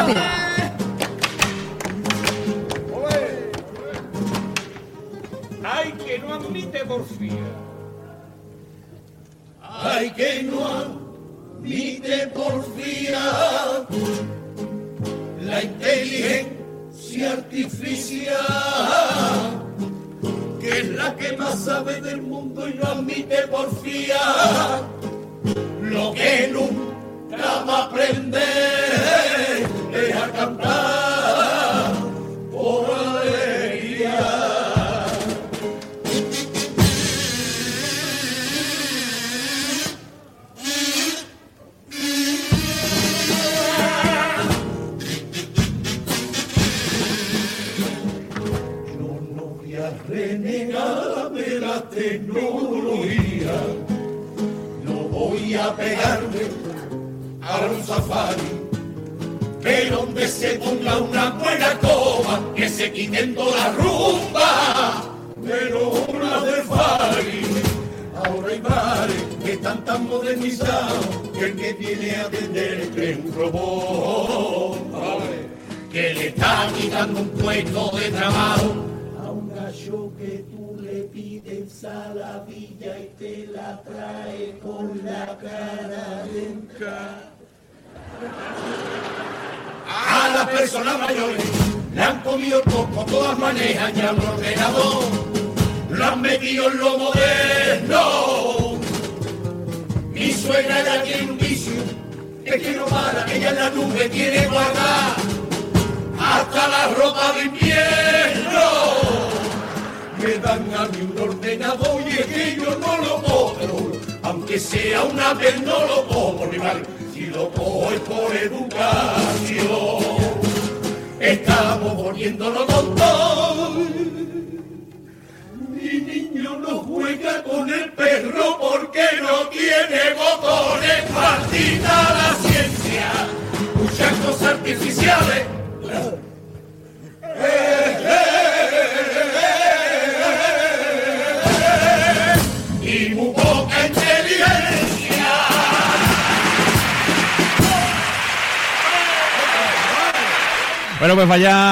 rápido. Ay, que no admite porfía. Ay, que no admite porfía la inteligencia artificial, que es la que más sabe del mundo y no admite porfía lo que nunca va a aprender voy a renegar de la tecnología, no voy a pegarme a un safari, pero donde se ponga una buena coma, que se quiten toda la rumba, pero una de Fari. Ahora hay bares que están tan modernizados que el que viene a vender es un robot. Que le está quitando un puesto de trabajo a un gallo que tú le pides saladilla y te la trae con la cara blanca. A las personas mayores le han comido el coco, todas manejan ya un ordenador, lo han metido en lo moderno. Mi suegra ya tiene un vicio, es que no para, ella en la nube tiene guardar dan a mí un ordenador y es que yo no lo puedo, aunque sea una vez no lo puedo, mi madre, si lo cojo es por educación. Estamos volviéndolo tontos. Mi niño no juega con el perro porque no tiene Y muy poca inteligencia. Bueno, pues vaya